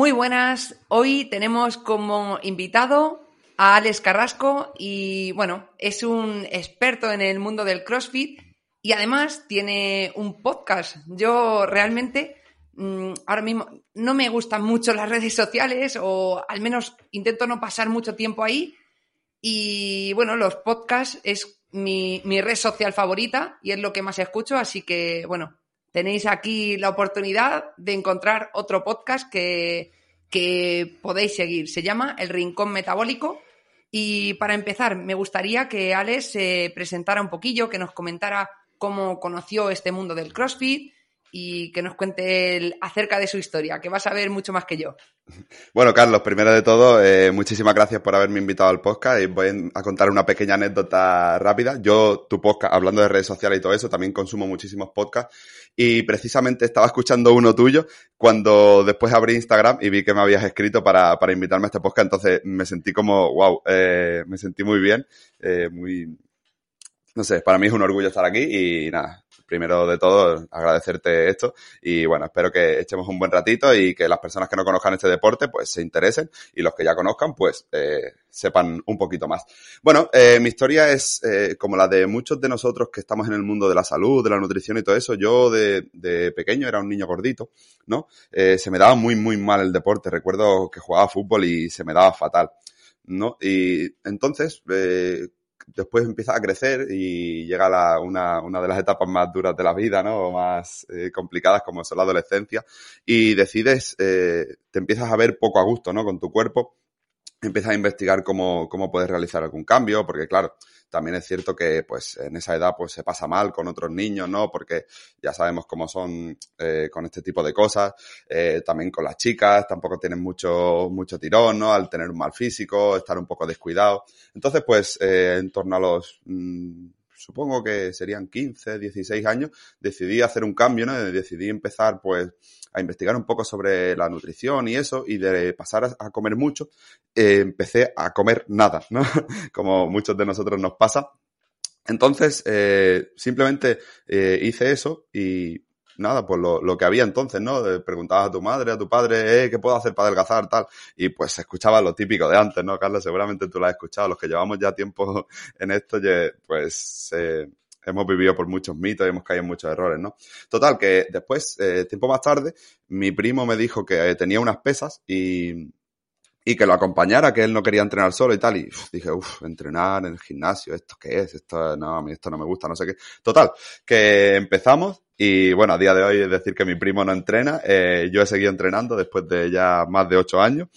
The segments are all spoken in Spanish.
Muy buenas, hoy tenemos como invitado a Alex Carrasco y bueno, es un experto en el mundo del CrossFit y además tiene un podcast. Yo realmente mm, ahora mismo no me gustan mucho las redes sociales o al menos intento no pasar mucho tiempo ahí. Y bueno, los podcasts es mi, mi red social favorita y es lo que más escucho. Así que bueno, tenéis aquí la oportunidad de encontrar otro podcast que, que podéis seguir. Se llama El Rincón Metabólico. Y para empezar, me gustaría que Alex se presentara un poquillo, que nos comentara cómo conoció este mundo del CrossFit y que nos cuente acerca de su historia, que vas a ver mucho más que yo. Bueno, Carlos, primero de todo, eh, muchísimas gracias por haberme invitado al podcast y voy a contar una pequeña anécdota rápida. Yo, tu podcast, hablando de redes sociales y todo eso, también consumo muchísimos podcasts y precisamente estaba escuchando uno tuyo cuando después abrí Instagram y vi que me habías escrito para, para invitarme a este podcast, entonces me sentí como, wow, eh, me sentí muy bien, eh, muy, no sé, para mí es un orgullo estar aquí y nada, primero de todo agradecerte esto y bueno, espero que echemos un buen ratito y que las personas que no conozcan este deporte pues se interesen y los que ya conozcan pues eh, sepan un poquito más. Bueno, eh, mi historia es eh, como la de muchos de nosotros que estamos en el mundo de la salud, de la nutrición y todo eso. Yo de, de pequeño era un niño gordito, ¿no? Eh, se me daba muy, muy mal el deporte. Recuerdo que jugaba fútbol y se me daba fatal. ¿no? Y entonces, eh, después empieza a crecer y llega una, una de las etapas más duras de la vida, ¿no? O más eh, complicadas como son la adolescencia y decides, eh, te empiezas a ver poco a gusto, ¿no? Con tu cuerpo, empiezas a investigar cómo, cómo puedes realizar algún cambio, porque claro, también es cierto que pues en esa edad pues se pasa mal con otros niños, ¿no? Porque ya sabemos cómo son eh, con este tipo de cosas, eh, también con las chicas, tampoco tienen mucho, mucho tirón, ¿no? Al tener un mal físico, estar un poco descuidado. Entonces, pues, eh, en torno a los, mm, supongo que serían 15, 16 años, decidí hacer un cambio, ¿no? Decidí empezar, pues, a investigar un poco sobre la nutrición y eso, y de pasar a, comer mucho, eh, empecé a comer nada, ¿no? Como muchos de nosotros nos pasa. Entonces, eh, simplemente eh, hice eso y nada, pues lo, lo que había entonces, ¿no? Preguntabas a tu madre, a tu padre, eh, ¿qué puedo hacer para adelgazar, tal? Y pues se escuchaba lo típico de antes, ¿no, Carlos? Seguramente tú lo has escuchado. Los que llevamos ya tiempo en esto, pues eh, hemos vivido por muchos mitos y hemos caído en muchos errores, ¿no? Total, que después, eh, tiempo más tarde, mi primo me dijo que eh, tenía unas pesas y, y que lo acompañara, que él no quería entrenar solo y tal. Y dije, uff, entrenar en el gimnasio, ¿esto qué es? Esto no, a mí esto no me gusta, no sé qué. Total, que empezamos y bueno, a día de hoy es decir que mi primo no entrena, eh, yo he seguido entrenando después de ya más de ocho años.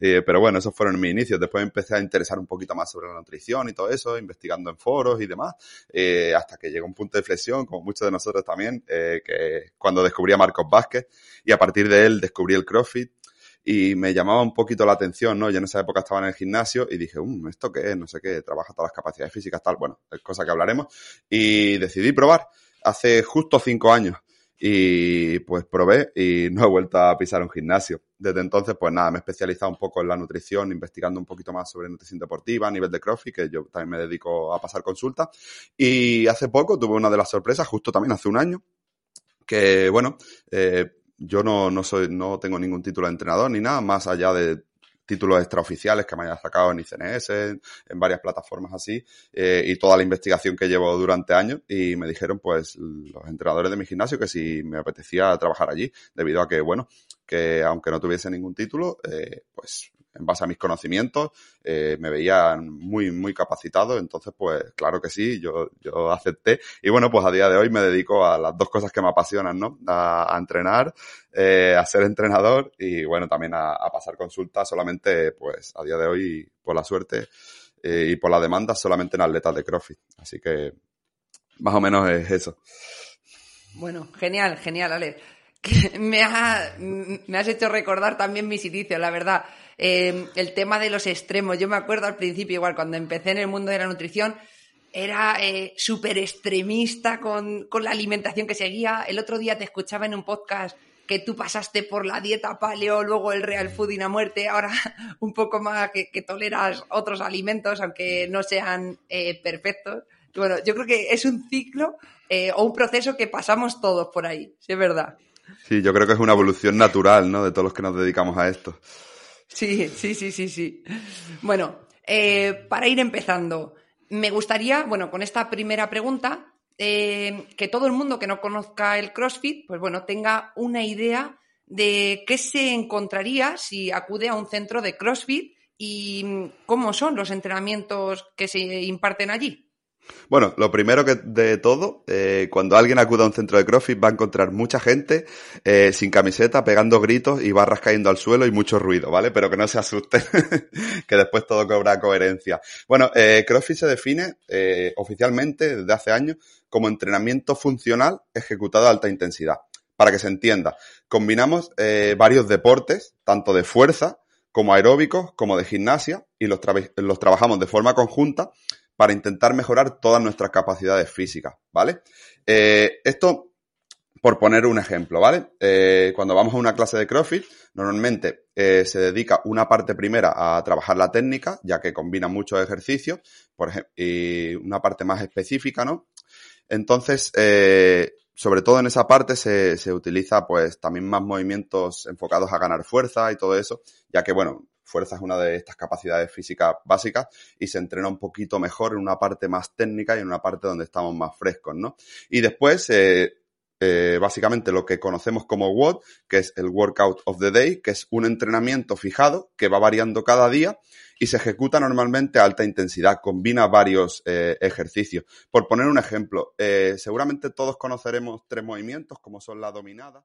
Eh, pero bueno, esos fueron mis inicios. Después empecé a interesar un poquito más sobre la nutrición y todo eso, investigando en foros y demás, eh, hasta que llegó un punto de flexión, como muchos de nosotros también, eh, que cuando descubrí a Marcos Vázquez y a partir de él descubrí el CrossFit y me llamaba un poquito la atención, ¿no? Yo en esa época estaba en el gimnasio y dije, um, ¿esto qué es? No sé qué, trabaja todas las capacidades físicas, tal, bueno, es cosa que hablaremos. Y decidí probar hace justo cinco años. Y pues probé y no he vuelto a pisar un gimnasio. Desde entonces, pues nada, me he especializado un poco en la nutrición, investigando un poquito más sobre nutrición deportiva a nivel de CrossFit, que yo también me dedico a pasar consultas. Y hace poco tuve una de las sorpresas, justo también hace un año, que bueno, eh, yo no, no soy, no tengo ningún título de entrenador ni nada, más allá de títulos extraoficiales que me haya sacado en ICNS, en, varias plataformas así, eh, y toda la investigación que llevo durante años, y me dijeron, pues, los entrenadores de mi gimnasio que si me apetecía trabajar allí, debido a que, bueno, que aunque no tuviese ningún título, eh, pues en base a mis conocimientos, eh, me veía muy, muy capacitado. Entonces, pues claro que sí, yo, yo acepté. Y bueno, pues a día de hoy me dedico a las dos cosas que me apasionan, ¿no? A, entrenar, eh, a ser entrenador y bueno, también a, pasar consultas solamente, pues a día de hoy, por la suerte eh, y por la demanda, solamente en atletas de CrossFit. Así que más o menos es eso. Bueno, genial, genial, Ale. me, me has hecho recordar también mis inicios, la verdad. Em, el tema de los extremos. Yo me acuerdo al principio, igual, cuando empecé en el mundo de la nutrición, era eh, súper extremista con, la alimentación que seguía. El otro día te escuchaba en un podcast que tú pasaste por la dieta paleo, luego el real fooding a muerte, ahora un poco más que, toleras otros alimentos, aunque no sean eh, perfectos. Bueno, yo creo que es un ciclo eh, o un proceso que pasamos todos por ahí, sí es verdad. Sí, yo creo que es una evolución natural, ¿no? De todos los que nos dedicamos a esto. Sí, sí, sí, sí, sí. Bueno, eh, para ir empezando, me gustaría, bueno, con esta primera pregunta, eh, que todo el mundo que no conozca el CrossFit, pues bueno, tenga una idea de qué se encontraría si acude a un centro de CrossFit y cómo son los entrenamientos que se imparten allí. Bueno, lo primero que de todo, eh, cuando alguien acuda a un centro de CrossFit va a encontrar mucha gente eh, sin camiseta, pegando gritos y barras cayendo al suelo y mucho ruido, ¿vale? Pero que no se asusten, que después todo cobra coherencia. Bueno, eh, CrossFit se define oficialmente desde hace años como entrenamiento funcional ejecutado a alta intensidad. Para que se entienda, combinamos varios deportes, tanto de fuerza como aeróbicos, como de gimnasia, y los, los trabajamos de forma conjunta para intentar mejorar todas nuestras capacidades físicas, ¿vale? Eh, esto, por poner un ejemplo, ¿vale? Eh, cuando vamos a una clase de CrossFit, normalmente eh, se dedica una parte primera a trabajar la técnica, ya que combina muchos ejercicios, por ejemplo, y una parte más específica, ¿no? Entonces, sobre todo en esa parte se, se utiliza pues también más movimientos enfocados a ganar fuerza y todo eso, ya que bueno, fuerza es una de estas capacidades físicas básicas y se entrena un poquito mejor en una parte más técnica y en una parte donde estamos más frescos, ¿no? Y después, eh, eh, básicamente lo que conocemos como WOD, que es el Workout of the Day, que es un entrenamiento fijado que va variando cada día y se ejecuta normalmente a alta intensidad, combina varios eh, ejercicios. Por poner un ejemplo, seguramente todos conoceremos tres movimientos como son la dominada.